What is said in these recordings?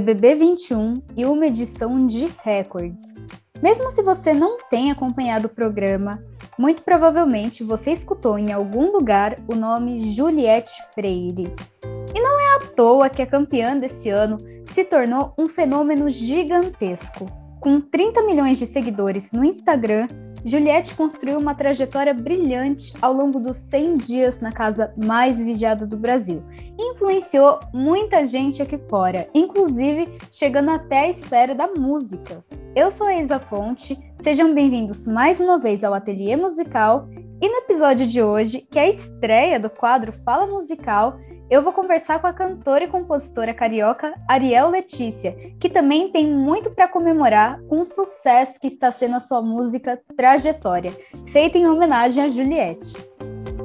BBB 21 e uma edição de recordes. Mesmo se você não tenha acompanhado o programa, muito provavelmente você escutou em algum lugar o nome Juliette Freire. E não é à toa que a campeã desse ano se tornou um fenômeno gigantesco. Com 30 milhões de seguidores no Instagram, Juliette construiu uma trajetória brilhante ao longo dos 100 dias na casa mais vigiada do Brasil e influenciou muita gente aqui fora, inclusive chegando até a esfera da música. Eu sou a Isa Fonte, sejam bem-vindos mais uma vez ao Ateliê Musical e no episódio de hoje, que é a estreia do quadro Fala Musical, eu vou conversar com a cantora e compositora carioca Ariel Letícia, que também tem muito para comemorar com o sucesso que está sendo a sua música Trajetória, feita em homenagem a Juliette.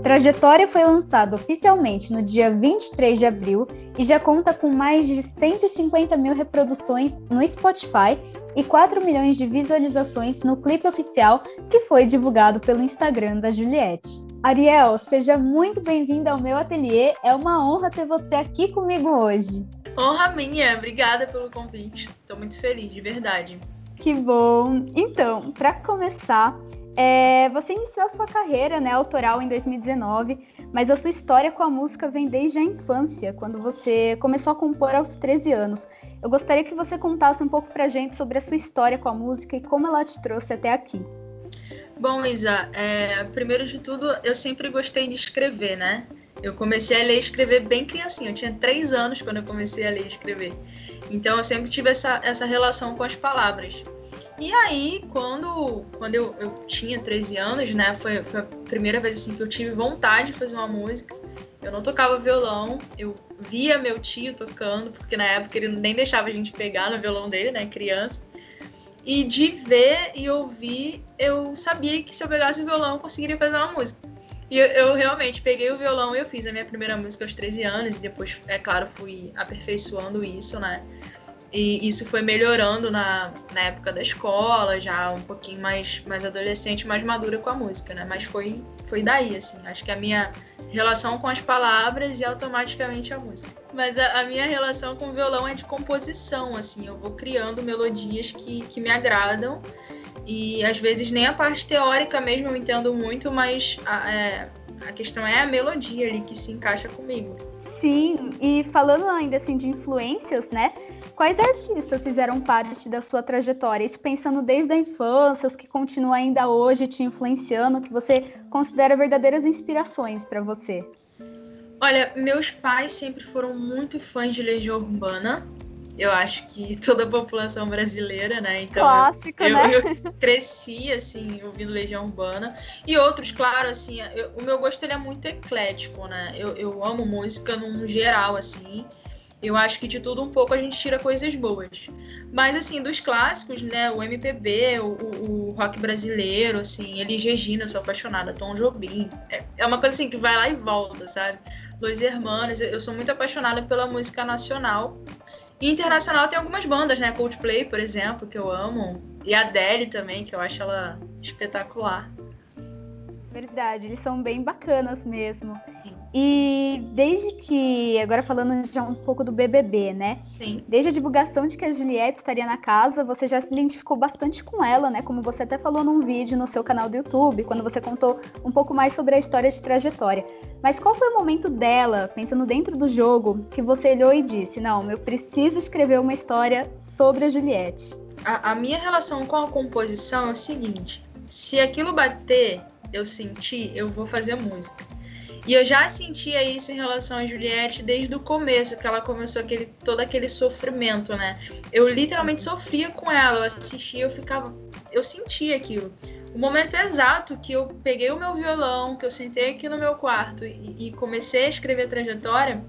Trajetória foi lançado oficialmente no dia 23 de abril e já conta com mais de 150 mil reproduções no Spotify e 4 milhões de visualizações no clipe oficial que foi divulgado pelo Instagram da Juliette. Ariel, seja muito bem-vinda ao meu ateliê. É uma honra ter você aqui comigo hoje. Honra minha, obrigada pelo convite. Estou muito feliz, de verdade. Que bom. Então, para começar, é, você iniciou a sua carreira né, autoral em 2019, mas a sua história com a música vem desde a infância, quando você começou a compor aos 13 anos. Eu gostaria que você contasse um pouco para a gente sobre a sua história com a música e como ela te trouxe até aqui. Bom, Isa, é, primeiro de tudo, eu sempre gostei de escrever, né? Eu comecei a ler e escrever bem criancinha. Eu tinha três anos quando eu comecei a ler e escrever. Então, eu sempre tive essa, essa relação com as palavras. E aí, quando, quando eu, eu tinha 13 anos, né? Foi, foi a primeira vez assim, que eu tive vontade de fazer uma música. Eu não tocava violão, eu via meu tio tocando, porque na época ele nem deixava a gente pegar no violão dele, né? Criança. E de ver e ouvir, eu sabia que se eu pegasse o violão, eu conseguiria fazer uma música. E eu, eu, realmente peguei o violão e eu fiz a minha primeira música aos 13 anos, e depois, é claro, fui aperfeiçoando isso, né? E isso foi melhorando na, na época da escola, já um pouquinho mais, mais adolescente, mais madura com a música, né? Mas foi, foi daí, assim. Acho que a minha relação com as palavras e automaticamente a música. Mas a, a, minha relação com o violão é de composição, assim. Eu vou criando melodias que, que me agradam. E às vezes nem a parte teórica mesmo eu entendo muito, mas a, é, a questão é a melodia ali que se encaixa comigo. Sim, e falando ainda assim de influências, né? Quais artistas fizeram parte da sua trajetória? Isso pensando desde a infância, os que continuam ainda hoje te influenciando, que você considera verdadeiras inspirações para você? Olha, meus pais sempre foram muito fãs de Legião Urbana. Eu acho que toda a população brasileira, né? Então, Clássico, eu, né? eu cresci, assim, ouvindo Legião Urbana. E outros, claro, assim, eu, o meu gosto ele é muito eclético, né? Eu, eu amo música num geral, assim. Eu acho que de tudo um pouco a gente tira coisas boas. Mas, assim, dos clássicos, né? O MPB, o, o rock brasileiro, assim, Elis Regina, eu sou apaixonada, Tom Jobim. É, é uma coisa, assim, que vai lá e volta, sabe? Los Hermanos, eu sou muito apaixonada pela música nacional. E internacional tem algumas bandas, né? Coldplay, por exemplo, que eu amo. E a Adele também, que eu acho ela espetacular. Verdade, eles são bem bacanas mesmo. E desde que, agora falando já um pouco do BBB, né? Sim. Desde a divulgação de que a Juliette estaria na casa, você já se identificou bastante com ela, né? Como você até falou num vídeo no seu canal do YouTube, quando você contou um pouco mais sobre a história de trajetória. Mas qual foi o momento dela, pensando dentro do jogo, que você olhou e disse: Não, eu preciso escrever uma história sobre a Juliette? A, a minha relação com a composição é o seguinte: se aquilo bater, eu sentir, eu vou fazer música. E eu já sentia isso em relação a Juliette desde o começo, que ela começou aquele, todo aquele sofrimento, né? Eu literalmente sofria com ela, eu assistia, eu ficava. Eu sentia aquilo. O momento exato que eu peguei o meu violão, que eu sentei aqui no meu quarto e, e comecei a escrever a trajetória,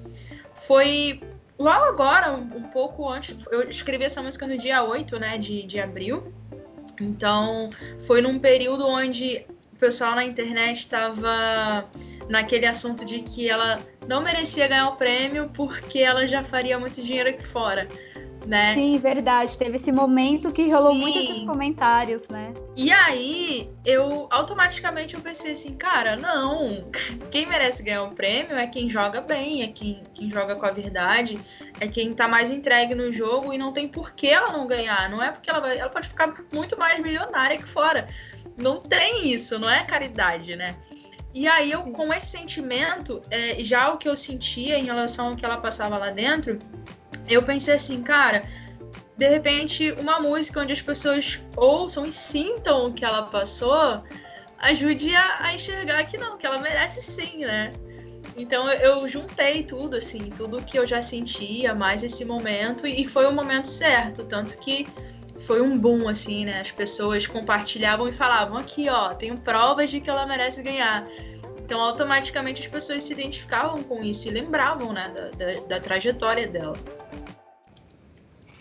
foi logo agora, um, um, pouco antes. Eu escrevi essa música no dia 8 né, de, de abril. Então, foi num período onde pessoal na internet estava naquele assunto de que ela não merecia ganhar o prêmio porque ela já faria muito dinheiro aqui fora. Né? Sim, verdade. Teve esse momento que rolou muitos comentários, né? E aí, eu automaticamente eu pensei assim, cara, não. Quem merece ganhar o prêmio é quem joga bem, é quem, quem joga com a verdade, é quem tá mais entregue no jogo e não tem por que ela não ganhar. Não é porque ela vai. Ela pode ficar muito mais milionária que fora. Não tem isso, não é caridade, né? E aí eu, com esse sentimento, é, já o que eu sentia em relação ao que ela passava lá dentro, eu pensei assim, cara, de repente uma música onde as pessoas ouçam e sintam o que ela passou, ajude a, a enxergar que não, que ela merece sim, né? Então eu juntei tudo, assim, tudo que eu já sentia, mais esse momento, e foi o momento certo, tanto que foi um boom, assim, né? As pessoas compartilhavam e falavam: aqui, ó, tenho provas de que ela merece ganhar. Então, automaticamente as pessoas se identificavam com isso e lembravam, né, da, da, da trajetória dela.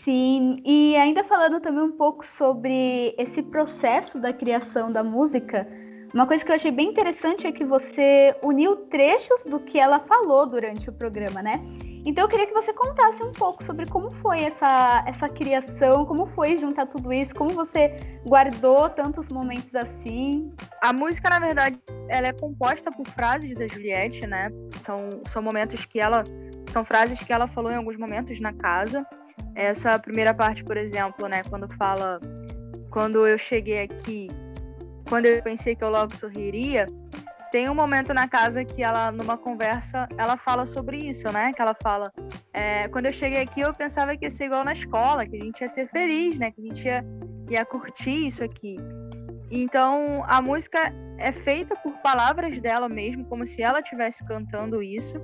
Sim, e ainda falando também um pouco sobre esse processo da criação da música, uma coisa que eu achei bem interessante é que você uniu trechos do que ela falou durante o programa, né? Então eu queria que você contasse um pouco sobre como foi essa, essa criação, como foi juntar tudo isso, como você guardou tantos momentos assim. A música, na verdade, ela é composta por frases da Juliette, né? São, são momentos que ela. São frases que ela falou em alguns momentos na casa. Essa primeira parte, por exemplo, né? Quando fala. Quando eu cheguei aqui, quando eu pensei que eu logo sorriria, tem um momento na casa que ela, numa conversa, ela fala sobre isso, né? Que ela fala: é, quando eu cheguei aqui, eu pensava que ia ser igual na escola, que a gente ia ser feliz, né? Que a gente ia, ia curtir isso aqui. Então, a música é feita por palavras dela mesmo, como se ela estivesse cantando isso.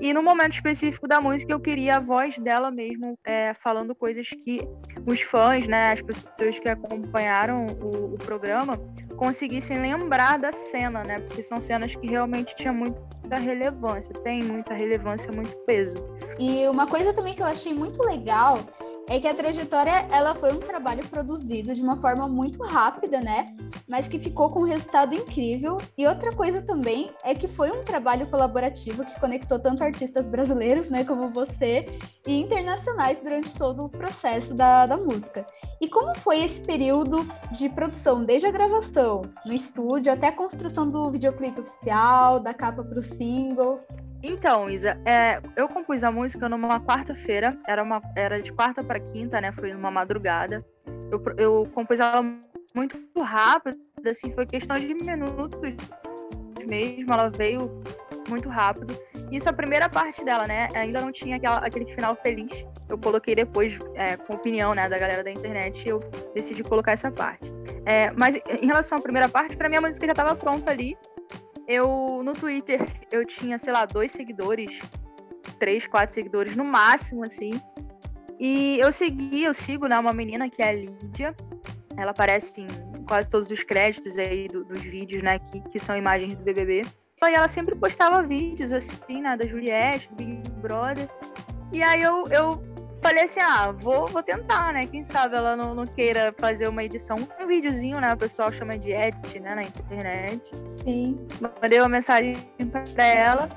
E no momento específico da música, eu queria a voz dela mesmo é, falando coisas que os fãs, né, as pessoas que acompanharam o, o, programa, conseguissem lembrar da cena, né? Porque são cenas que realmente tinham muita relevância, tem muita relevância, muito peso. E uma coisa também que eu achei muito legal é que a trajetória ela foi um trabalho produzido de uma forma muito rápida, né? Mas que ficou com um resultado incrível. E outra coisa também é que foi um trabalho colaborativo que conectou tanto artistas brasileiros, né, como você, e internacionais durante todo o processo da, da música. E como foi esse período de produção, desde a gravação no estúdio até a construção do videoclipe oficial, da capa para o single? Então, Isa, é, eu compus a música numa quarta-feira, era, era de quarta para quinta, né? Foi numa madrugada. Eu, eu compus ela muito rápido, assim, foi questão de minutos mesmo, ela veio muito rápido. Isso a primeira parte dela, né? Ainda não tinha aquela, aquele final feliz. Eu coloquei depois, é, com opinião né, da galera da internet, eu decidi colocar essa parte. É, mas em relação à primeira parte, para mim a música já estava pronta ali eu no Twitter eu tinha, sei lá, dois seguidores, três, quatro seguidores no máximo, assim. E eu segui, eu sigo, né, uma menina que é a Lídia. Ela aparece em quase todos os créditos aí do, dos vídeos, né, que, que são imagens do BBB. E ela sempre postava vídeos, assim, né, da Juliette, do Big Brother. E aí eu, eu falei assim, ah, vou, vou tentar, né? Quem sabe ela não, não queira fazer uma edição, um videozinho, né? O pessoal chama de edit, né? Na internet. Sim. Mandei uma mensagem pra ela.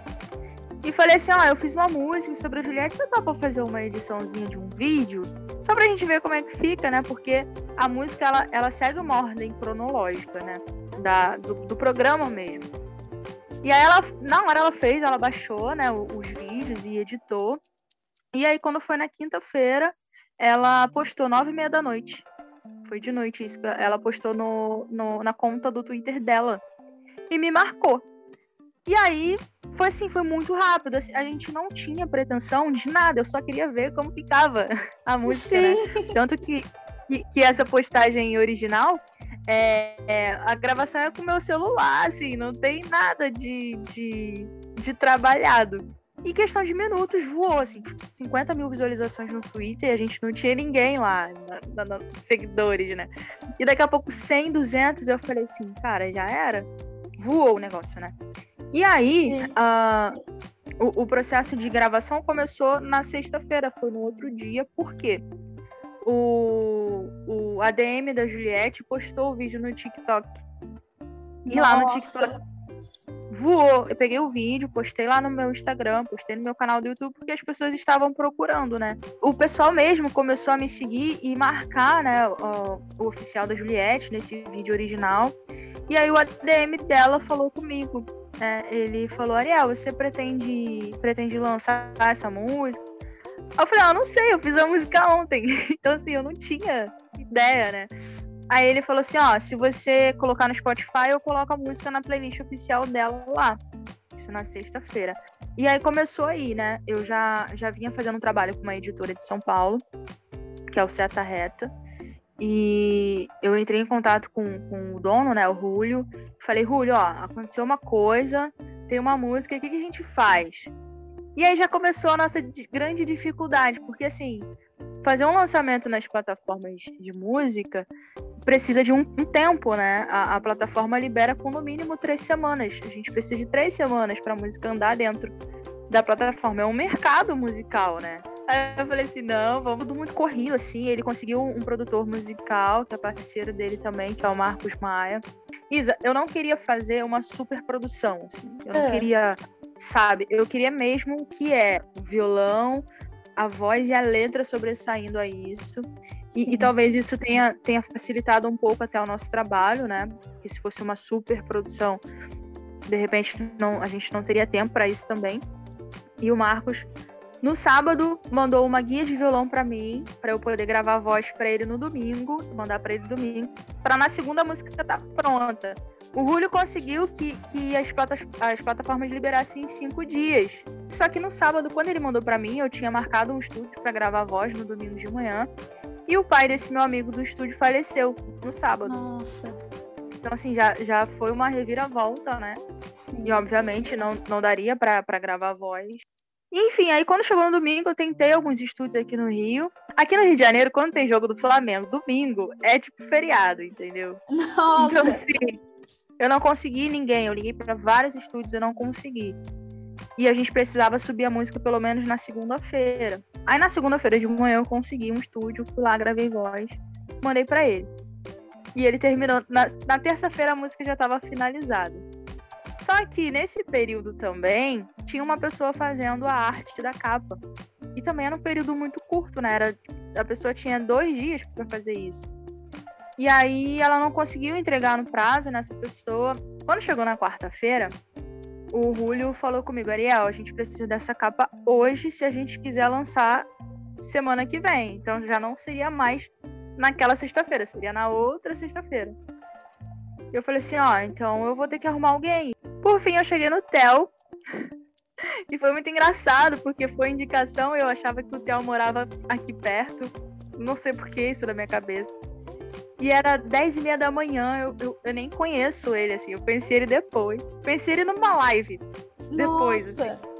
E falei assim, ó, eu fiz uma música sobre a Juliette, você dá pra fazer uma ediçãozinha de um vídeo? Só pra gente ver como é que fica, né? Porque a música, ela, ela segue uma ordem cronológica, né? Da, do, do programa mesmo. E aí ela, na hora ela fez, ela baixou, né, os vídeos e editou. E aí, quando foi na quinta-feira, ela postou nove e meia da noite. Foi de noite isso. Ela postou no, no, na conta do Twitter dela. E me marcou. E aí, foi assim, foi muito rápido. Assim, a gente não tinha pretensão de nada. Eu só queria ver como ficava a música, né? Tanto que, que, que, essa postagem original, é, é, a gravação é com o meu celular, assim, não tem nada de, de, de trabalhado. Em questão de minutos, voou, assim, 50 mil visualizações no Twitter e a gente não tinha ninguém lá, na, na, na, seguidores, né? E daqui a pouco 100, 200, eu falei assim, cara, já era? Voou o negócio, né? E aí, uh, o, o, processo de gravação começou na sexta-feira, foi no outro dia, por quê? O, o ADM da Juliette postou o vídeo no TikTok. E Nossa. lá no TikTok voou. Eu peguei o vídeo, postei lá no meu Instagram, postei no meu canal do YouTube, porque as pessoas estavam procurando, né? O pessoal mesmo começou a me seguir e marcar, né, o, o oficial da Juliette nesse vídeo original. E aí o ADM dela falou comigo. Né? Ele falou, Ariel, você pretende, pretende lançar essa música? eu falei, ah, não sei, eu fiz a música ontem. então, assim, eu não tinha ideia, né? Aí ele falou assim, ó, se você colocar no Spotify, eu coloco a música na playlist oficial dela lá. Isso na sexta-feira. E aí começou aí, né? Eu já, já vinha fazendo um trabalho com uma editora de São Paulo, que é o Seta Reta. E eu entrei em contato com, com o dono, né, o Rúlio. Falei, Rúlio, ó, aconteceu uma coisa, tem uma música, o que, que a gente faz? E aí já começou a nossa grande dificuldade, porque assim, fazer um lançamento nas plataformas de música precisa de um, um tempo, né? A, a, plataforma libera com no mínimo três semanas. A gente precisa de três semanas para a música andar dentro da plataforma. É um mercado musical, né? Aí eu falei assim, não, vamos tudo muito corrido, assim. Ele conseguiu um produtor musical, que é parceiro dele também, que é o Marcos Maia. Isa, eu não queria fazer uma super produção, assim. Eu não é. queria, sabe? Eu queria mesmo que é o violão, a voz e a letra sobressaindo a isso. E, e, talvez isso tenha, tenha facilitado um pouco até o nosso trabalho, né? Porque se fosse uma super produção, de repente não, a gente não teria tempo para isso também. E o Marcos, no sábado, mandou uma guia de violão para mim, para eu poder gravar a voz para ele no domingo, mandar para ele domingo, para na segunda a música estar tá pronta. O Julio conseguiu que, que as, platas, as plataformas liberassem em cinco dias. Só que no sábado, quando ele mandou para mim, eu tinha marcado um estúdio para gravar a voz no domingo de manhã. E o pai desse meu amigo do estúdio faleceu no sábado. Nossa. Então, assim, já, já foi uma reviravolta, né? E, obviamente, não, não daria para gravar a voz. Enfim, aí quando chegou no domingo, eu tentei alguns estúdios aqui no Rio. Aqui no Rio de Janeiro, quando tem jogo do Flamengo, domingo, é tipo feriado, entendeu? Nossa. Então, assim, eu não consegui ninguém. Eu liguei para vários estúdios, eu não consegui. E a gente precisava subir a música pelo menos na segunda-feira. Aí na segunda-feira de manhã eu consegui um estúdio, fui lá, gravei voz, mandei para ele. E ele terminou. Na, na terça-feira a música já estava finalizada. Só que nesse período também tinha uma pessoa fazendo a arte da capa. E também era um período muito curto, né? Era, a pessoa tinha dois dias para fazer isso. E aí ela não conseguiu entregar no prazo nessa pessoa. Quando chegou na quarta-feira, o Julio falou comigo, Ariel, a gente precisa dessa capa hoje se a gente quiser lançar semana que vem. Então já não seria mais naquela sexta-feira, seria na outra sexta-feira. Eu falei assim, ó, então eu vou ter que arrumar alguém. Por fim, eu cheguei no Theo. e foi muito engraçado, porque foi indicação, eu achava que o Theo morava aqui perto. Não sei por que isso na minha cabeça. E era 10 e meia da manhã, eu, eu, eu, nem conheço ele, assim, eu conheci ele depois. Conheci ele numa live depois. Nossa. assim.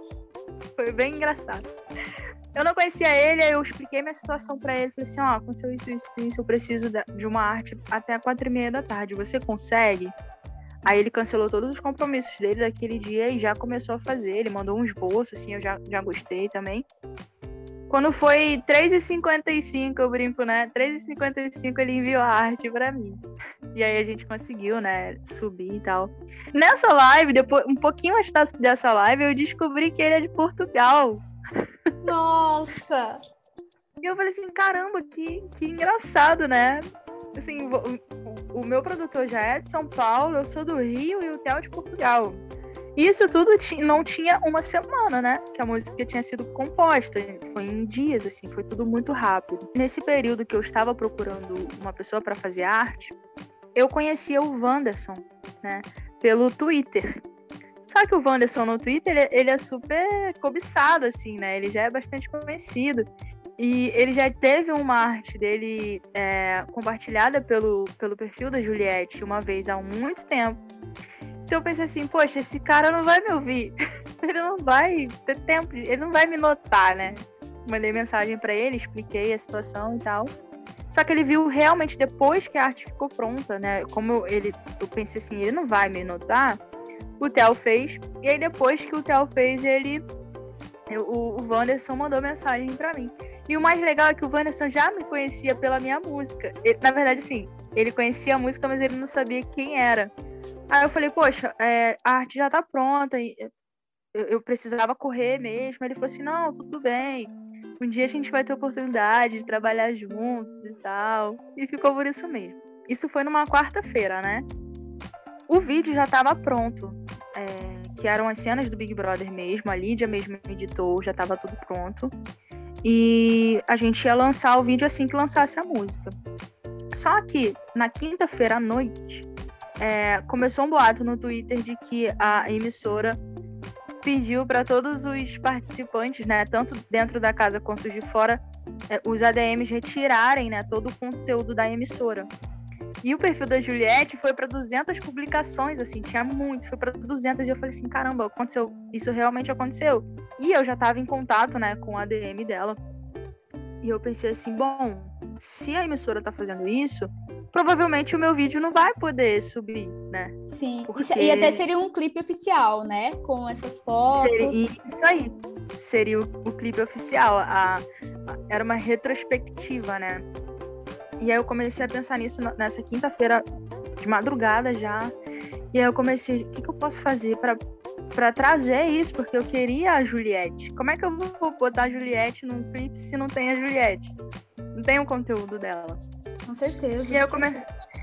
Foi bem engraçado. Eu não conhecia ele, aí eu expliquei minha situação para ele. Falei assim: ó, oh, aconteceu isso, isso, isso. Eu preciso de uma arte até quatro e meia da tarde. Você consegue? Aí ele cancelou todos os compromissos dele daquele dia e já começou a fazer. Ele mandou um esboço, assim, eu já, já gostei também. Quando foi 3h55, eu brinco, né? 3h55 ele enviou a arte para mim. E aí a gente conseguiu, né, subir e tal. Nessa live, depois, um pouquinho antes dessa live, eu descobri que ele é de Portugal. Nossa! E eu falei assim, caramba, que, que engraçado, né? Assim, o, o meu produtor já é de São Paulo, eu sou do Rio e o Theo é de Portugal. Isso tudo não tinha uma semana, né? Que a música tinha sido composta. Foi em dias, assim, foi tudo muito rápido. Nesse período que eu estava procurando uma pessoa para fazer arte, eu conhecia o Wanderson, né? Pelo Twitter. Só que o Wanderson no Twitter, ele, ele é super cobiçado, assim, né? Ele já é bastante conhecido. E ele já teve uma arte dele é, compartilhada pelo, pelo perfil da Juliette uma vez há muito tempo. Então eu pensei assim, poxa, esse cara não vai me ouvir. ele não vai ter tempo, ele não vai me notar, né? Mandei mensagem para ele, expliquei a situação e tal. Só que ele viu realmente depois que a arte ficou pronta, né? Como ele, eu pensei assim, ele não vai me notar. O Theo fez. E aí depois que o Theo fez, ele o, o Wanderson mandou mensagem para mim. E o mais legal é que o Wanderson já me conhecia pela minha música. Ele, na verdade, sim, ele conhecia a música, mas ele não sabia quem era. Aí eu falei, poxa, é, a arte já tá pronta, eu, eu, precisava correr mesmo. Ele falou assim, não, tudo bem. Um dia a gente vai ter oportunidade de trabalhar juntos e tal. E ficou por isso mesmo. Isso foi numa quarta-feira, né? O vídeo já estava pronto. É, que eram as cenas do Big Brother mesmo. A Lídia mesmo editou, já estava tudo pronto. E a gente ia lançar o vídeo assim que lançasse a música. Só que na quinta-feira à noite, é, começou um boato no Twitter de que a emissora pediu para todos os participantes, né, tanto dentro da casa quanto de fora, é, os ADMs retirarem, né, todo o conteúdo da emissora. E o perfil da Juliette foi para 200 publicações, assim, tinha muito, foi para 200 e eu falei assim, caramba, aconteceu, isso realmente aconteceu. E eu já estava em contato, né, com a ADM dela. E eu pensei assim, bom, se a emissora tá fazendo isso, provavelmente o meu vídeo não vai poder subir, né? Sim, Porque... e até seria um clipe oficial, né? Com essas fotos. Seria, isso aí, seria o, o clipe oficial. A, a, era uma retrospectiva, né? E aí eu comecei a pensar nisso nessa quinta-feira de madrugada já. E aí eu comecei, o que, que eu posso fazer para para trazer isso, porque eu queria a Juliette. Como é que eu vou botar a Juliette num clipe se não tem a Juliette? Não tem o conteúdo dela. Com certeza. E aí eu, come...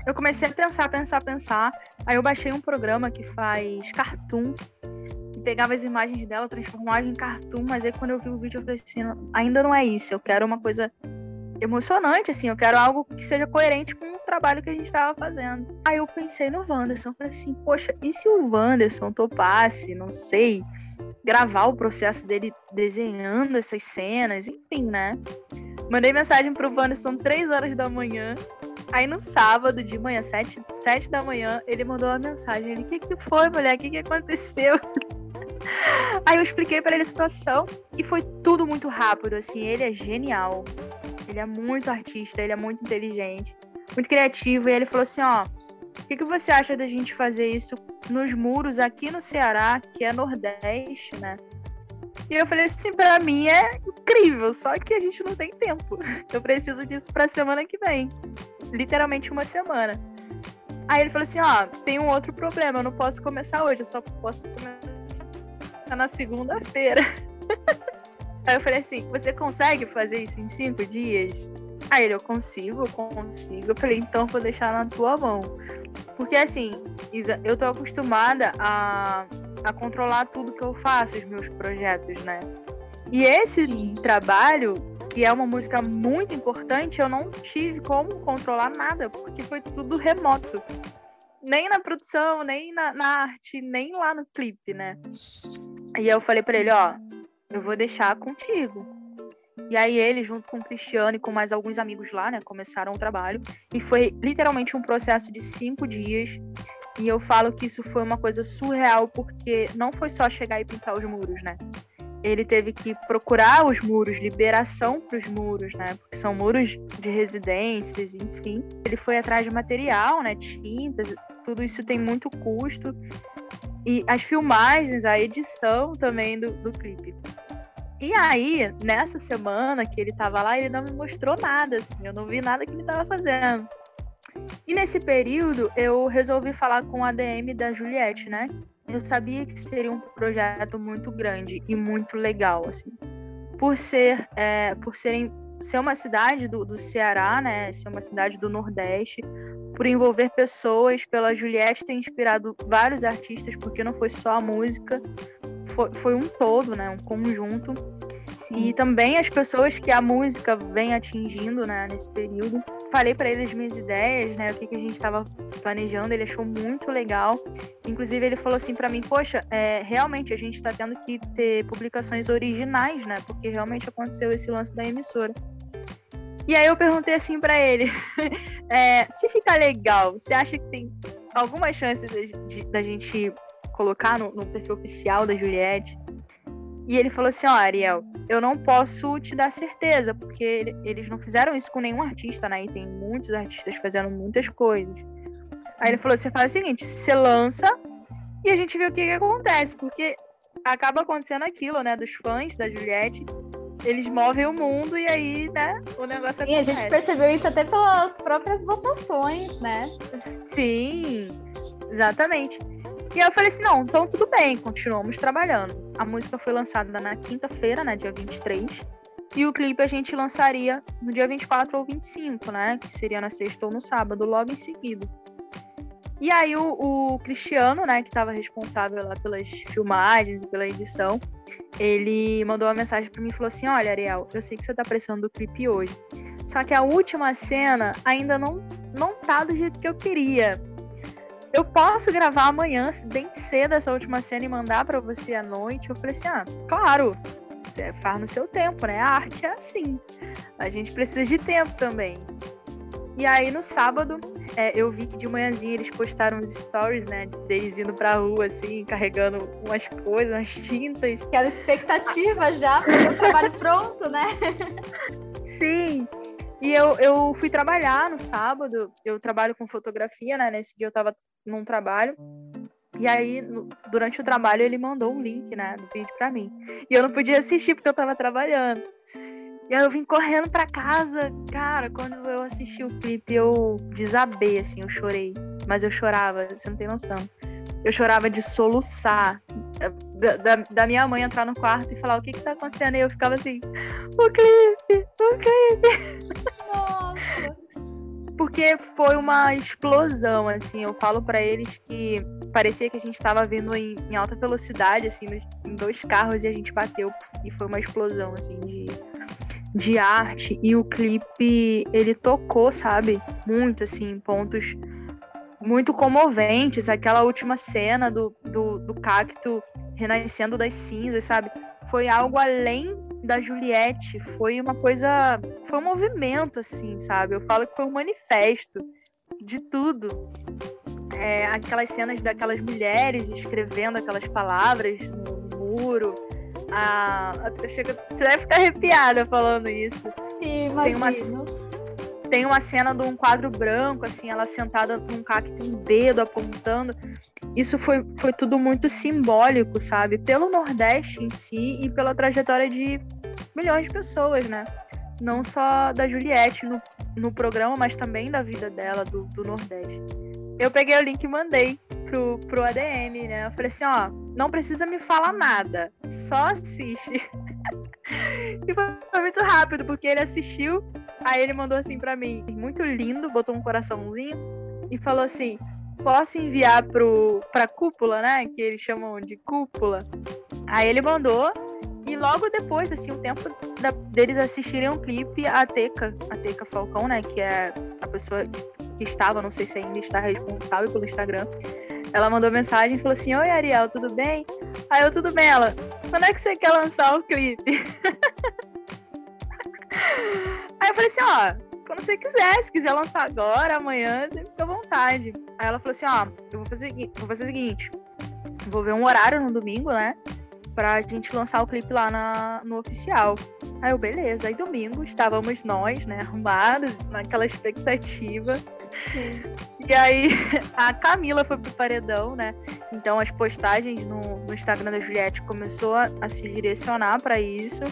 eu comecei a pensar, pensar, pensar. Aí eu baixei um programa que faz cartoon. E pegava as imagens dela, transformava em cartoon, mas aí quando eu vi o vídeo eu falei assim, ainda não é isso, eu quero uma coisa emocionante, assim, eu quero algo que seja coerente com o trabalho que a gente estava fazendo. Aí eu pensei no Wanderson, falei assim, poxa, e se o Wanderson topasse, não sei, gravar o processo dele desenhando essas cenas, enfim, né? Mandei mensagem pro Wanderson três horas da manhã. Aí no sábado de manhã, sete, sete da manhã, ele mandou uma mensagem. Ele, o que, que foi, mulher? O que, que aconteceu? Aí eu expliquei para ele a situação e foi tudo muito rápido, assim. Ele é genial. Ele é muito artista, ele é muito inteligente, muito criativo. E ele falou assim: ó, o que, que você acha da gente fazer isso nos muros aqui no Ceará, que é Nordeste, né? E eu falei assim, pra mim é incrível, só que a gente não tem tempo. Eu preciso disso pra semana que vem. Literalmente uma semana. Aí ele falou assim, ó, tem um outro problema, eu não posso começar hoje, eu só posso começar na segunda-feira. Aí eu falei assim, você consegue fazer isso em cinco dias? Aí ele, eu consigo, eu consigo. Eu falei, então vou deixar na tua mão. Porque assim, Isa, eu tô acostumada a, a controlar tudo que eu faço, os meus projetos, né? E esse Sim. trabalho, que é uma música muito importante, eu não tive como controlar nada, porque foi tudo remoto. Nem na produção, nem na, na arte, nem lá no clipe, né? E eu falei para ele, ó, eu vou deixar contigo. E aí ele, junto com o Cristiano e com mais alguns amigos lá, né, começaram o trabalho. E foi literalmente um processo de cinco dias. E eu falo que isso foi uma coisa surreal, porque não foi só chegar e pintar os muros, né? Ele teve que procurar os muros, liberação para os muros, né? Porque são muros de residências, enfim. Ele foi atrás de material, né? Tintas, tudo isso tem muito custo. E as filmagens, a edição também do, do clipe. E aí, nessa semana que ele tava lá, ele não me mostrou nada, assim, eu não vi nada que ele tava fazendo. E nesse período, eu resolvi falar com a DM da Juliette, né? Eu sabia que seria um projeto muito grande e muito legal, assim. Por ser, é, por serem, ser uma cidade do, do Ceará, né? Ser uma cidade do Nordeste, por envolver pessoas, pela Juliette ter inspirado vários artistas, porque não foi só a música, foi, foi um todo, né? Um conjunto. E também as pessoas que a música vem atingindo, né, nesse período. Falei para ele as minhas ideias, né, o que, que a gente estava planejando, ele achou muito legal. Inclusive, ele falou assim para mim: Poxa, é, realmente a gente está tendo que ter publicações originais, né, porque realmente aconteceu esse lance da emissora. E aí eu perguntei assim para ele: é, se ficar legal, você acha que tem alguma chance da gente colocar no, no, perfil oficial da Juliette. E ele falou assim: Ó, oh, Ariel, eu não posso te dar certeza, porque eles não fizeram isso com nenhum artista, né? E tem muitos artistas fazendo muitas coisas. Aí ele falou: você faz o seguinte, você lança e a gente vê o que, que acontece, porque acaba acontecendo aquilo, né? Dos fãs da Juliette. Eles movem o mundo e aí, né, o negócio acontece. E a gente percebeu isso até pelas próprias votações, né? Sim. Exatamente. E aí eu falei assim, não, então tudo bem, continuamos trabalhando. A música foi lançada na quinta-feira, né, dia 23. E o clipe a gente lançaria no dia 24 ou 25, né? Que seria na sexta ou no sábado, logo em seguida. E aí o, o Cristiano, né, que estava responsável lá pelas filmagens e pela edição, ele mandou uma mensagem para mim e falou assim: "Olha, Ariel, eu sei que você tá precisando do clipe hoje. Só que a última cena ainda não não tá do jeito que eu queria. Eu posso gravar amanhã, bem cedo, essa última cena e mandar para você à noite?" Eu falei assim: "Ah, claro. Você faz no seu tempo, né? A arte é assim. A gente precisa de tempo também." E aí no sábado é, eu vi que de manhãzinha eles postaram os stories, né? Deles indo pra rua, assim, carregando umas coisas, umas tintas. Aquela expectativa já o trabalho pronto, né? Sim. E eu, eu fui trabalhar no sábado. Eu trabalho com fotografia, né? Nesse dia eu tava num trabalho. E aí, durante o trabalho, ele mandou um link, né, do vídeo pra mim. E eu não podia assistir porque eu tava trabalhando. E aí eu vim correndo pra casa. Cara, quando eu assisti o clipe, eu desabei, assim, eu chorei. Mas eu chorava, você não tem noção. Eu chorava de soluçar. Da, da, da minha mãe entrar no quarto e falar o que que tá acontecendo. E eu ficava assim, o clipe, o clipe. Nossa. Porque foi uma explosão, assim. Eu falo para eles que parecia que a gente estava vindo em, em, alta velocidade, assim, em dois carros e a gente bateu. E foi uma explosão, assim, de de arte e o clipe ele tocou, sabe? Muito assim, pontos muito comoventes. Aquela última cena do, do, do cacto renascendo das cinzas, sabe? Foi algo além da Juliette, foi uma coisa, foi um movimento assim, sabe? Eu falo que foi um manifesto de tudo. É, aquelas cenas daquelas mulheres escrevendo aquelas palavras no muro, a, a chega, você deve ficar arrepiada falando isso. Imagino. Tem uma, tem uma cena de um quadro branco, assim, ela sentada num cacto, um dedo apontando. Isso foi, foi tudo muito simbólico, sabe? Pelo Nordeste em si e pela trajetória de milhões de pessoas, né? Não só da Juliette no, no programa, mas também da vida dela, do, do Nordeste. Eu peguei o link e mandei pro, pro ADM, né? Eu falei assim, ó, não precisa me falar nada, só assiste. e foi, foi muito rápido, porque ele assistiu, aí ele mandou assim para mim, muito lindo, botou um coraçãozinho e falou assim: posso enviar pro, pra cúpula, né? Que eles chamam de cúpula. Aí ele mandou, e logo depois, assim, o tempo da, deles assistirem um clipe, a Teca, a Teca Falcão, né? Que é a pessoa que estava, não sei se ainda está responsável pelo Instagram, ela mandou mensagem e falou assim: Oi, Ariel, tudo bem? Aí eu, tudo bem. Ela, quando é que você quer lançar o clipe? Aí eu falei assim: Ó, quando você quiser, se quiser lançar agora, amanhã, você fica à vontade. Aí ela falou assim: Ó, eu vou fazer, vou fazer o seguinte: vou ver um horário no domingo, né? Pra gente lançar o clipe lá na, no oficial. Aí eu, beleza. Aí domingo estávamos nós, né, arrumados, naquela expectativa. Sim. E aí a Camila foi pro paredão, né? Então as postagens no, no Instagram da Juliette começou a, a se direcionar para isso.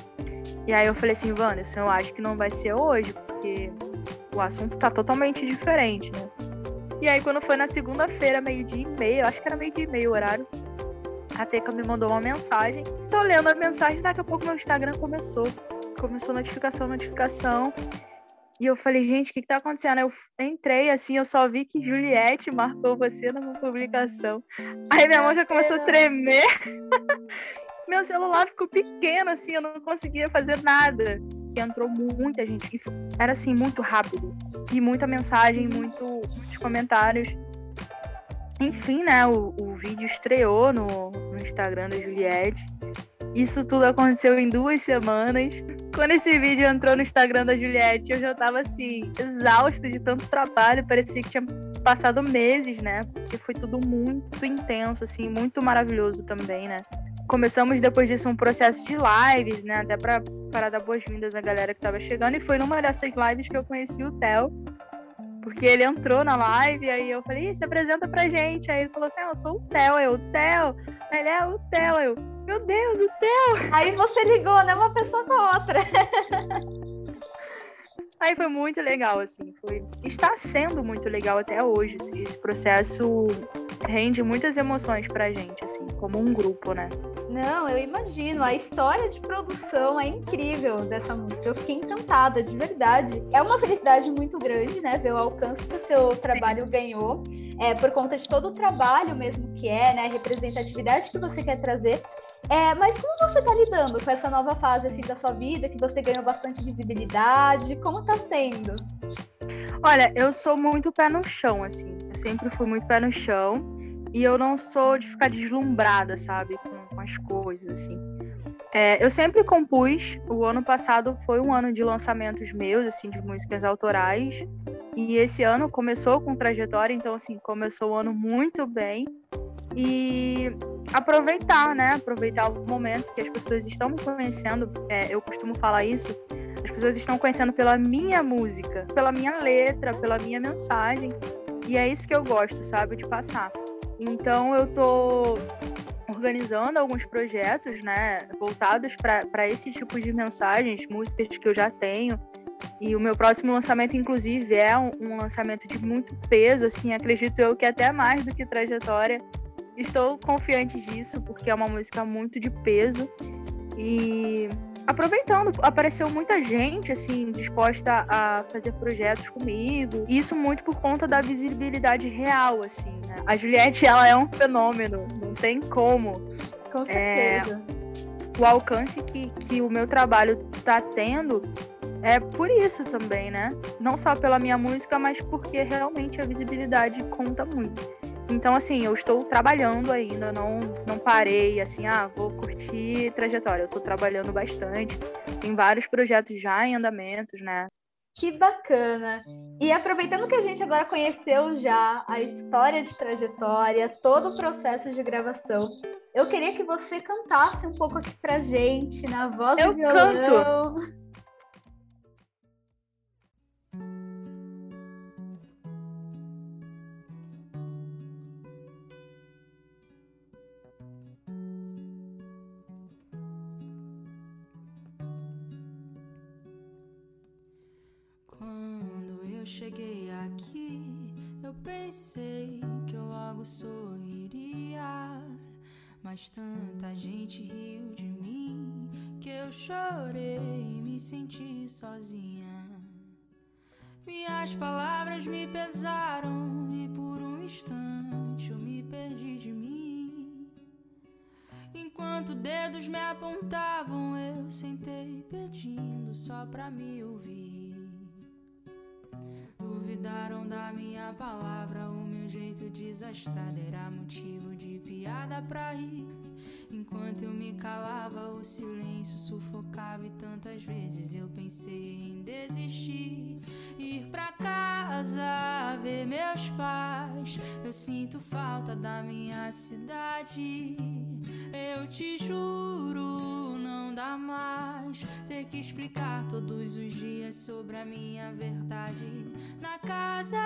E aí eu falei assim, Vanessa, eu acho que não vai ser hoje, porque o assunto tá totalmente diferente, né? E aí quando foi na segunda-feira, meio-dia e meio, acho que era meio-dia e meio o horário, a Teca me mandou uma mensagem. Tô lendo a mensagem, daqui a pouco meu Instagram começou. Começou notificação, notificação. E eu falei, gente, o que, que tá acontecendo? Eu entrei assim, eu só vi que Juliette marcou você numa publicação. Aí minha mão já começou a tremer. Meu celular ficou pequeno, assim, eu não conseguia fazer nada. E entrou muita gente. Era assim, muito rápido. E muita mensagem, muito, muitos comentários. Enfim, né? O, o vídeo estreou no, no Instagram da Juliette. Isso tudo aconteceu em duas semanas. Quando esse vídeo entrou no Instagram da Juliette, eu já tava assim, exausta de tanto trabalho. Parecia que tinha passado meses, né? Porque foi tudo muito intenso, assim, muito maravilhoso também, né? Começamos depois disso um processo de lives, né? Até para dar boas-vindas à galera que tava chegando. E foi numa dessas lives que eu conheci o Theo. Porque ele entrou na live, aí eu falei, se apresenta pra gente. Aí ele falou assim, ah, eu sou o Theo. Eu, o Theo. Ele é o Theo. Eu, meu Deus, o Theo. Aí você ligou, né? Uma pessoa com a outra. Aí foi muito legal, assim. Foi... Está sendo muito legal até hoje. Assim, esse processo rende muitas emoções pra gente, assim, como um grupo, né? Não, eu imagino. A história de produção é incrível dessa música. Eu fiquei encantada, de verdade. É uma felicidade muito grande, né? Ver o alcance que o seu trabalho Sim. ganhou. É, por conta de todo o trabalho mesmo que é, né? A representatividade que você quer trazer. É, mas como você está lidando com essa nova fase assim, da sua vida, que você ganhou bastante visibilidade? Como está sendo? Olha, eu sou muito pé no chão, assim. Eu sempre fui muito pé no chão. E eu não sou de ficar deslumbrada, sabe? Com, com as coisas, assim. É, eu sempre compus. O ano passado foi um ano de lançamentos meus, assim, de músicas autorais. E esse ano começou com trajetória, então, assim, começou o ano muito bem e aproveitar, né? Aproveitar o momento que as pessoas estão me conhecendo. É, eu costumo falar isso. As pessoas estão conhecendo pela minha música, pela minha letra, pela minha mensagem. E é isso que eu gosto, sabe, de passar. Então eu tô organizando alguns projetos, né, voltados para esse tipo de mensagens, músicas que eu já tenho. E o meu próximo lançamento, inclusive, é um, um lançamento de muito peso, assim, acredito eu que até mais do que trajetória, Estou confiante disso, porque é uma música muito de peso. E aproveitando, apareceu muita gente, assim, disposta a fazer projetos comigo. Isso muito por conta da visibilidade real, assim, né? A Juliette, ela é um fenômeno, não tem como. Com é, certeza. É, o alcance que, que o meu trabalho tá tendo é por isso também, né? Não só pela minha música, mas porque realmente a visibilidade conta muito. Então, assim, eu estou trabalhando ainda, não, não parei, assim, ah, vou curtir trajetória. Eu estou trabalhando bastante. Tem vários projetos já em andamentos, né? Que bacana! E aproveitando que a gente agora conheceu já a história de trajetória, todo o processo de gravação, eu queria que você cantasse um pouco aqui pra gente, na voz eu do violão. Canto. Cheguei aqui, eu pensei que eu logo sorriria. Mas tanta gente riu de mim que eu chorei e me senti sozinha. Minhas palavras me pesaram e por um instante eu me perdi de mim. Enquanto dedos me apontavam, eu sentei pedindo só pra me ouvir. Duvidaram da minha palavra, o meu jeito desastrado era motivo de piada pra rir. Enquanto eu me calava, o silêncio sufocava e tantas vezes eu pensei em desistir. Ir pra casa, ver meus pais. Eu sinto falta da minha cidade. Eu te juro, dá mais ter que explicar todos os dias sobre a minha verdade. Na casa,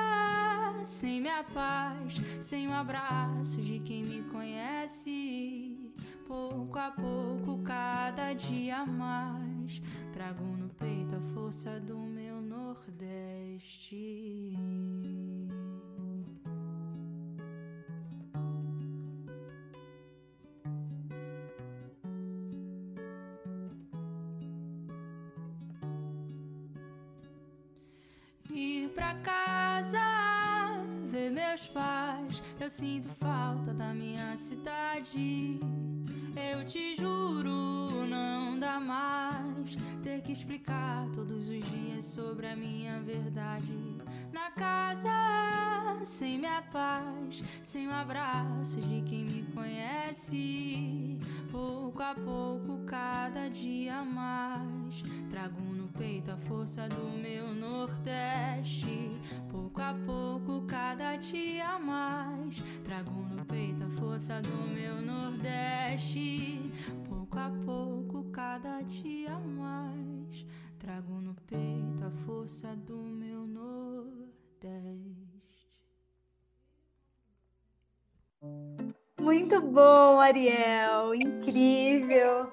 sem minha paz, sem o abraço de quem me conhece. Pouco a pouco, cada dia mais, trago no peito a força do meu Nordeste. Pra casa ver meus pais. Eu sinto falta da minha cidade. Eu te juro, não dá mais ter que explicar todos os dias sobre a minha verdade. Na casa, sem minha paz, sem o abraço de quem me conhece. Pouco a pouco, cada dia mais, trago no peito a força do meu Nordeste. Pouco a pouco, cada dia mais, trago no peito a força do meu Nordeste. Pouco a pouco, cada dia mais, trago no peito a força do meu Nordeste. Muito bom, Ariel. Incrível.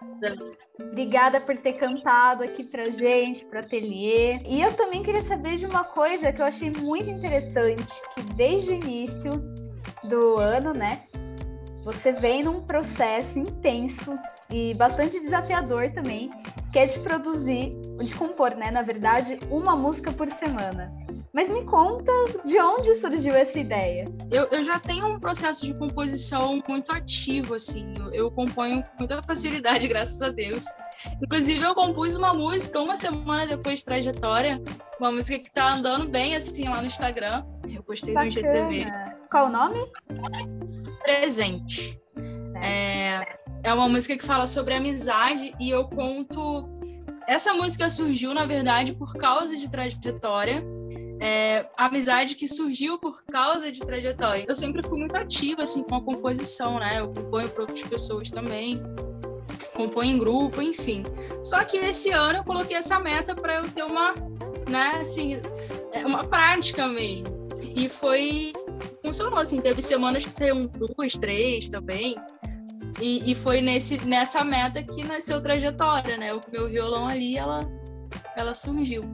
Obrigada por ter cantado aqui pra gente, pro ateliê. E eu também queria saber de uma coisa que eu achei muito interessante, que desde o início do ano, né, você vem num processo intenso e bastante desafiador também, que é de produzir, de compor, né, na verdade, uma música por semana. Mas me conta de onde surgiu essa ideia. Eu, eu já tenho um processo de composição muito ativo, assim. Eu, eu componho com muita facilidade, graças a Deus. Inclusive, eu compus uma música uma semana depois de trajetória, uma música que tá andando bem, assim, lá no Instagram. Eu postei Bacana. no IGTV. Qual o nome? Presente. É, é uma música que fala sobre amizade e eu conto. Essa música surgiu, na verdade, por causa de trajetória. É, amizade que surgiu por causa de trajetória. Eu sempre fui muito ativa assim com a composição, né? Eu componho para outras pessoas também compõe em grupo, enfim. Só que esse ano eu coloquei essa meta para eu ter uma, né, assim, é uma prática mesmo. E foi funcionou assim, teve semanas que saíram duas, três também. E, e foi nesse, nessa meta que nasceu trajetória, né? O meu violão ali, ela ela surgiu.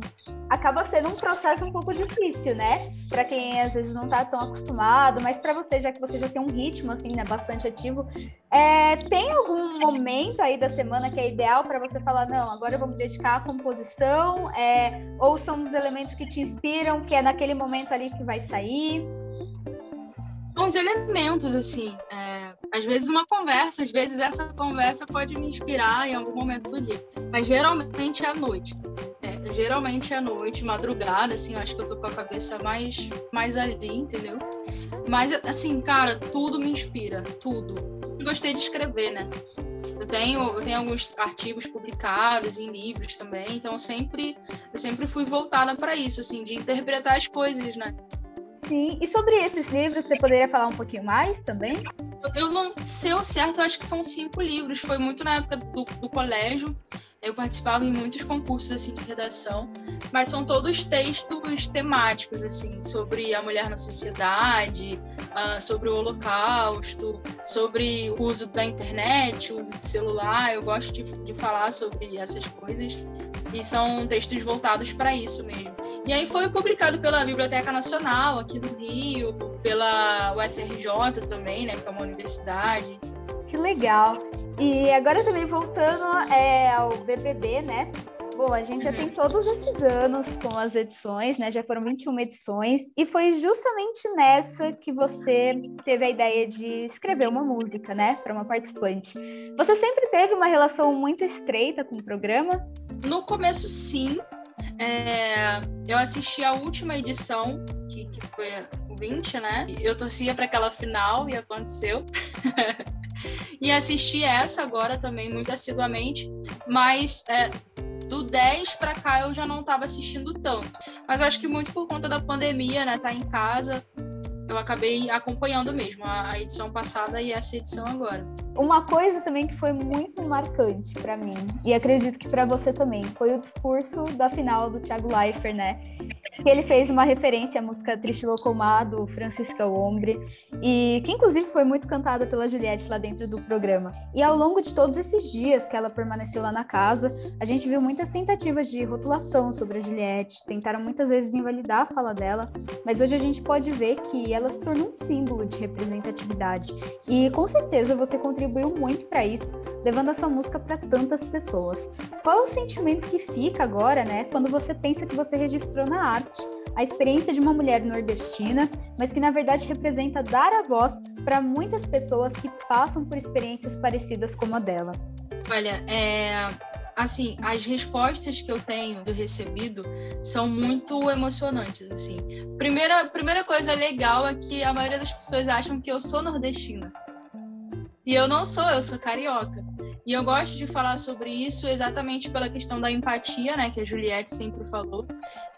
Acaba sendo um processo um pouco difícil, né? Para quem às vezes não está tão acostumado, mas para você, já que você já tem um ritmo assim, né, bastante ativo, é, tem algum momento aí da semana que é ideal para você falar, não, agora eu vou me dedicar à composição, é, ou são os elementos que te inspiram, que é naquele momento ali que vai sair? São os elementos, assim. É, às vezes uma conversa, às vezes essa conversa pode me inspirar em algum momento do dia. Mas geralmente é à noite. É, geralmente é à noite, madrugada, assim, eu acho que eu tô com a cabeça mais, mais ali, entendeu? Mas, assim, cara, tudo me inspira, tudo. Eu gostei de escrever, né? Eu tenho, eu tenho alguns artigos publicados em livros também, então eu sempre, eu sempre fui voltada para isso, assim, de interpretar as coisas, né? Sim, e sobre esses livros, você poderia falar um pouquinho mais também? Eu não sei o certo, eu acho que são cinco livros. Foi muito na época do, do colégio. Eu participava em muitos concursos assim de redação, mas são todos textos temáticos assim sobre a mulher na sociedade, uh, sobre o Holocausto, sobre o uso da internet, o uso de celular. Eu gosto de, de falar sobre essas coisas e são textos voltados para isso mesmo. E aí foi publicado pela Biblioteca Nacional aqui no Rio, pela UFRJ também, né, que é uma universidade. Que legal. E agora também voltando é, ao BBB, né? Bom, a gente já tem uhum. todos esses anos com as edições, né? Já foram 21 edições, e foi justamente nessa que você teve a ideia de escrever uma música, né? Para uma participante. Você sempre teve uma relação muito estreita com o programa? No começo, sim. É, eu assisti a última edição, que, que foi o 20, né? Eu torcia para aquela final e aconteceu. e assisti essa agora também muito assiduamente, mas é, do 10 para cá eu já não estava assistindo tanto. Mas acho que muito por conta da pandemia, né? Tá em casa, eu acabei acompanhando mesmo a edição passada e essa edição agora. Uma coisa também que foi muito marcante para mim, e acredito que para você também, foi o discurso da final do Thiago Leifert, né? Que ele fez uma referência à música Triste Locomar, do Francisca Ombre, e que inclusive foi muito cantada pela Juliette lá dentro do programa. E ao longo de todos esses dias que ela permaneceu lá na casa, a gente viu muitas tentativas de rotulação sobre a Juliette, tentaram muitas vezes invalidar a fala dela, mas hoje a gente pode ver que ela se tornou um símbolo de representatividade. E com certeza você contribuiu contribuiu muito para isso, levando essa música para tantas pessoas. Qual é o sentimento que fica agora, né, quando você pensa que você registrou na arte a experiência de uma mulher nordestina, mas que na verdade representa dar a voz para muitas pessoas que passam por experiências parecidas como a dela? Olha, é, assim, as respostas que eu tenho do recebido são muito emocionantes, assim. Primeira, primeira coisa legal é que a maioria das pessoas acham que eu sou nordestina. E eu não sou, eu sou carioca. E eu gosto de falar sobre isso exatamente pela questão da empatia, né, que a Juliette sempre falou,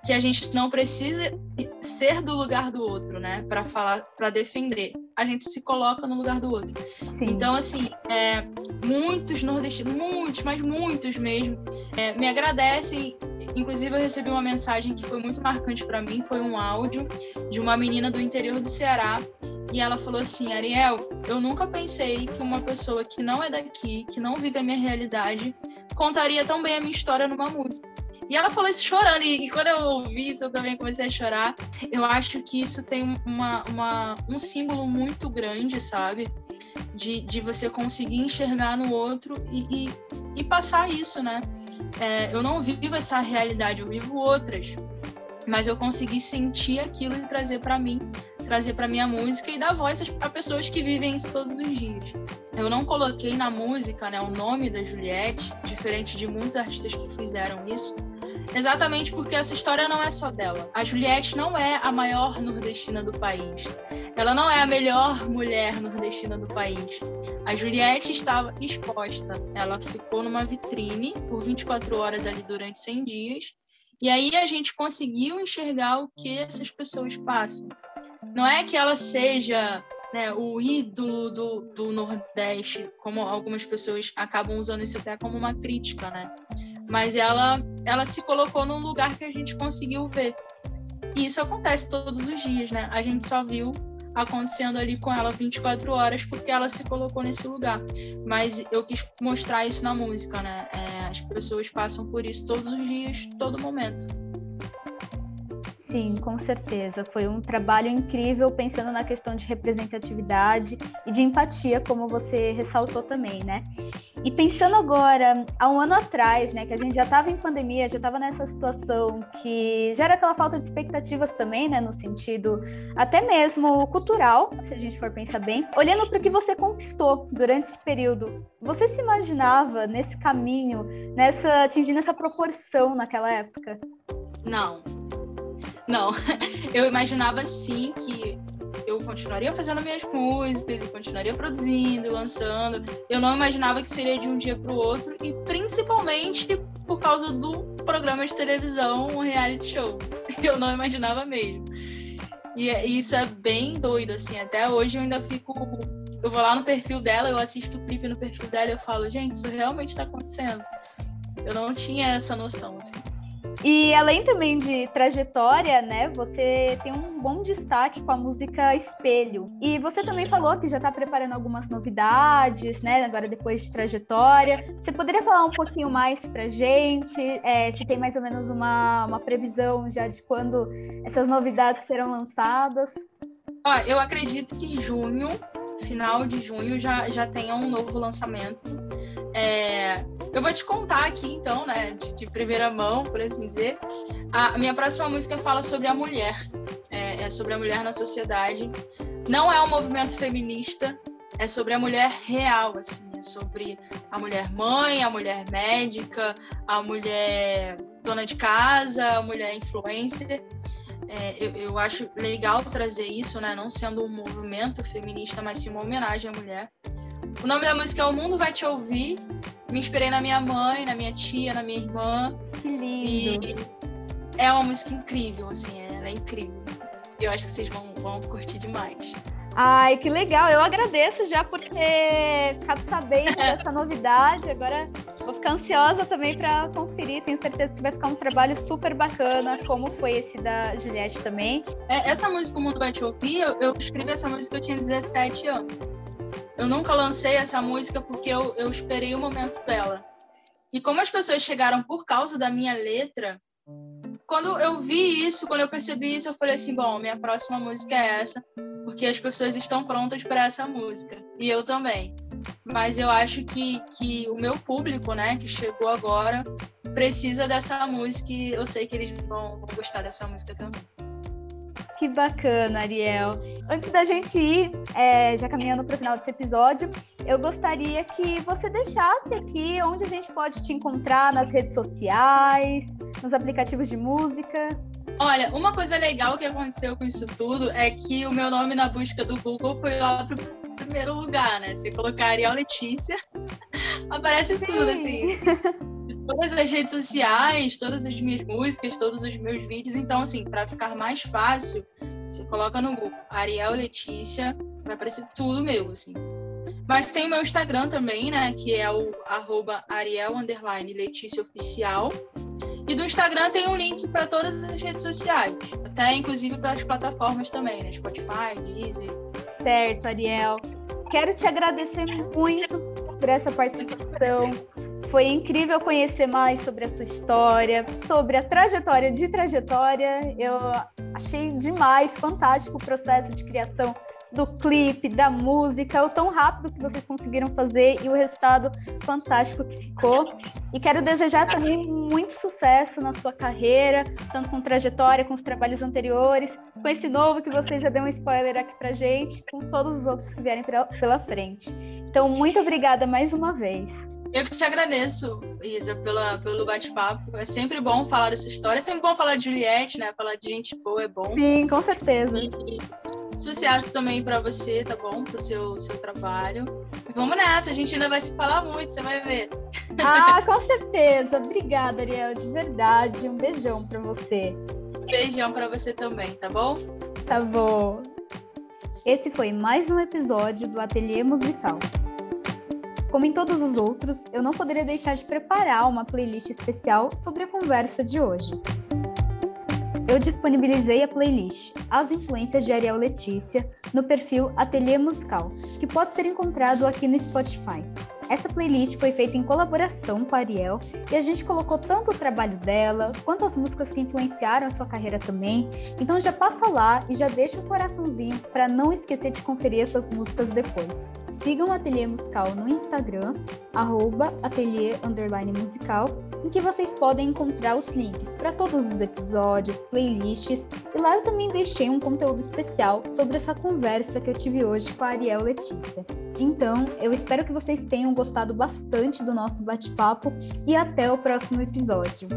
que a gente não precisa ser do lugar do outro, né, para falar, para defender. A gente se coloca no lugar do outro. Sim. Então, assim, é, muitos nordestinos, muitos, mas muitos mesmo, é, me agradecem. Inclusive, eu recebi uma mensagem que foi muito marcante para mim, foi um áudio de uma menina do interior do Ceará e ela falou assim: Ariel, eu nunca pensei que uma pessoa que não é daqui, que não vive a minha realidade, contaria tão bem a minha história numa música. E ela falou isso chorando, e, e, quando eu ouvi isso, eu também comecei a chorar. Eu acho que isso tem uma, uma, um símbolo muito grande, sabe? De, de você conseguir enxergar no outro e, e, e passar isso, né? É, eu não vivo essa realidade, eu vivo outras. Mas eu consegui sentir aquilo e trazer para mim, trazer para minha música e dar voz para pessoas que vivem isso todos os dias. Eu não coloquei na música né, o nome da Juliette, diferente de muitos artistas que fizeram isso, Exatamente porque essa história não é só dela. A Juliette não é a maior nordestina do país. Ela não é a melhor mulher nordestina do país. A Juliette estava exposta. Ela ficou numa vitrine por 24 horas ali durante 100 dias. E aí a gente conseguiu enxergar o que essas pessoas passam. Não é que ela seja né, o ídolo do, do Nordeste, como algumas pessoas acabam usando isso até como uma crítica, né? Mas ela, ela se colocou num lugar que a gente conseguiu ver. E isso acontece todos os dias, né? A gente só viu acontecendo ali com ela 24 horas porque ela se colocou nesse lugar. Mas eu quis mostrar isso na música, né? É, as pessoas passam por isso todos os dias, todo momento. Sim, com certeza. Foi um trabalho incrível pensando na questão de representatividade e de empatia, como você ressaltou também, né? E pensando agora, há um ano atrás, né, que a gente já estava em pandemia, já estava nessa situação que gera aquela falta de expectativas também, né, no sentido até mesmo cultural, se a gente for pensar bem. Olhando para o que você conquistou durante esse período, você se imaginava nesse caminho, nessa atingindo essa proporção naquela época? Não, não, eu imaginava sim que eu continuaria fazendo minhas músicas e continuaria produzindo, lançando. Eu não imaginava que seria de um dia para o outro e principalmente por causa do programa de televisão, um reality show. Eu não imaginava mesmo. E é, isso é bem doido, assim. Até hoje eu ainda fico. Eu vou lá no perfil dela, eu assisto o clipe no perfil dela e eu falo, gente, isso realmente está acontecendo. Eu não tinha essa noção, assim. E além também de trajetória, né, você tem um bom destaque com a música Espelho. E você também falou que já está preparando algumas novidades, né, agora depois de trajetória. Você poderia falar um pouquinho mais pra gente? É, se tem mais ou menos uma, uma previsão já de quando essas novidades serão lançadas? Ó, eu acredito que junho, final de junho, já, já tenha um novo lançamento. É, eu vou te contar aqui, então, né, de, de, primeira mão, por assim dizer. A, minha próxima música fala sobre a mulher, é, é, sobre a mulher na sociedade. Não é um movimento feminista, é sobre a mulher real, assim, é sobre a mulher mãe, a mulher médica, a mulher dona de casa, a mulher influencer. É, eu, eu, acho legal trazer isso, né? Não sendo um movimento feminista, mas sim uma homenagem à mulher. O nome da música é O Mundo Vai Te Ouvir. Me inspirei na minha mãe, na minha tia, na minha irmã. Que lindo! E é uma música incrível, assim, ela é incrível. Eu acho que vocês vão, vão curtir demais. Ai, que legal! Eu agradeço já por ter ficado sabendo dessa novidade. Agora vou ficar ansiosa também para conferir. Tenho certeza que vai ficar um trabalho super bacana, como foi esse da Juliette também. É, essa música O Mundo Vai Te Ouvir, eu, eu escrevi essa música eu tinha 17 anos. Eu nunca lancei essa música porque eu, eu esperei o momento dela. E como as pessoas chegaram por causa da minha letra, quando eu vi isso, quando eu percebi isso, eu falei assim: bom, minha próxima música é essa porque as pessoas estão prontas para essa música. E eu também. Mas eu acho que, que o meu público, né, que chegou agora, precisa dessa música e eu sei que eles vão, vão gostar dessa música também. Que bacana, Ariel. Antes da gente ir, é, já caminhando para o final desse episódio, eu gostaria que você deixasse aqui onde a gente pode te encontrar nas redes sociais, nos aplicativos de música. Olha, uma coisa legal que aconteceu com isso tudo é que o meu nome na busca do Google foi lá pro primeiro lugar, né? Se colocar Ariel Letícia, aparece Sim. tudo, assim. Todas as redes sociais, todas as minhas músicas, todos os meus vídeos. Então, assim, para ficar mais fácil, você coloca no Google Ariel Letícia, vai aparecer tudo meu, assim. Mas tem o meu Instagram também, né? Que é o arroba Ariel Letícia Oficial. E do Instagram tem um link para todas as redes sociais, até inclusive para as plataformas também, né? Spotify, Deezer. certo, Ariel. Quero te agradecer muito por essa participação. Foi incrível conhecer mais sobre a sua história, sobre a trajetória de trajetória. Eu achei demais, fantástico o processo de criação do clipe, da música, o tão rápido que vocês conseguiram fazer e o resultado fantástico que ficou. E quero desejar também muito sucesso na sua carreira, tanto com trajetória, com os trabalhos anteriores, com esse novo que você já deu um spoiler aqui pra gente, com todos os outros que vierem pela frente. Então, muito obrigada mais uma vez. Eu que te agradeço, Isa, pela, pelo bate-papo. É sempre bom falar dessa história. É sempre bom falar de Juliette, né? Falar de gente boa é bom. Sim, com certeza. E, sucesso também para você, tá bom? Pro seu, seu trabalho. E vamos nessa, a gente ainda vai se falar muito, você vai ver. Ah, com certeza. Obrigada, Ariel, de verdade. Um beijão para você. Beijão para você também, tá bom? Tá bom. Esse foi mais um episódio do Ateliê Musical. Como em todos os outros, eu não poderia deixar de preparar uma playlist especial sobre a conversa de hoje. Eu disponibilizei a playlist As Influências de Ariel Letícia no perfil Ateliê Musical, que pode ser encontrado aqui no Spotify. Essa playlist foi feita em colaboração com a Ariel e a gente colocou tanto o trabalho dela quanto as músicas que influenciaram a sua carreira também. Então já passa lá e já deixa um coraçãozinho para não esquecer de conferir essas músicas depois. Sigam o Ateliê Musical no Instagram, arroba em que vocês podem encontrar os links para todos os episódios, playlists, e lá eu também deixei um conteúdo especial sobre essa conversa que eu tive hoje com a Ariel Letícia. Então, eu espero que vocês tenham gostado bastante do nosso bate-papo e até o próximo episódio.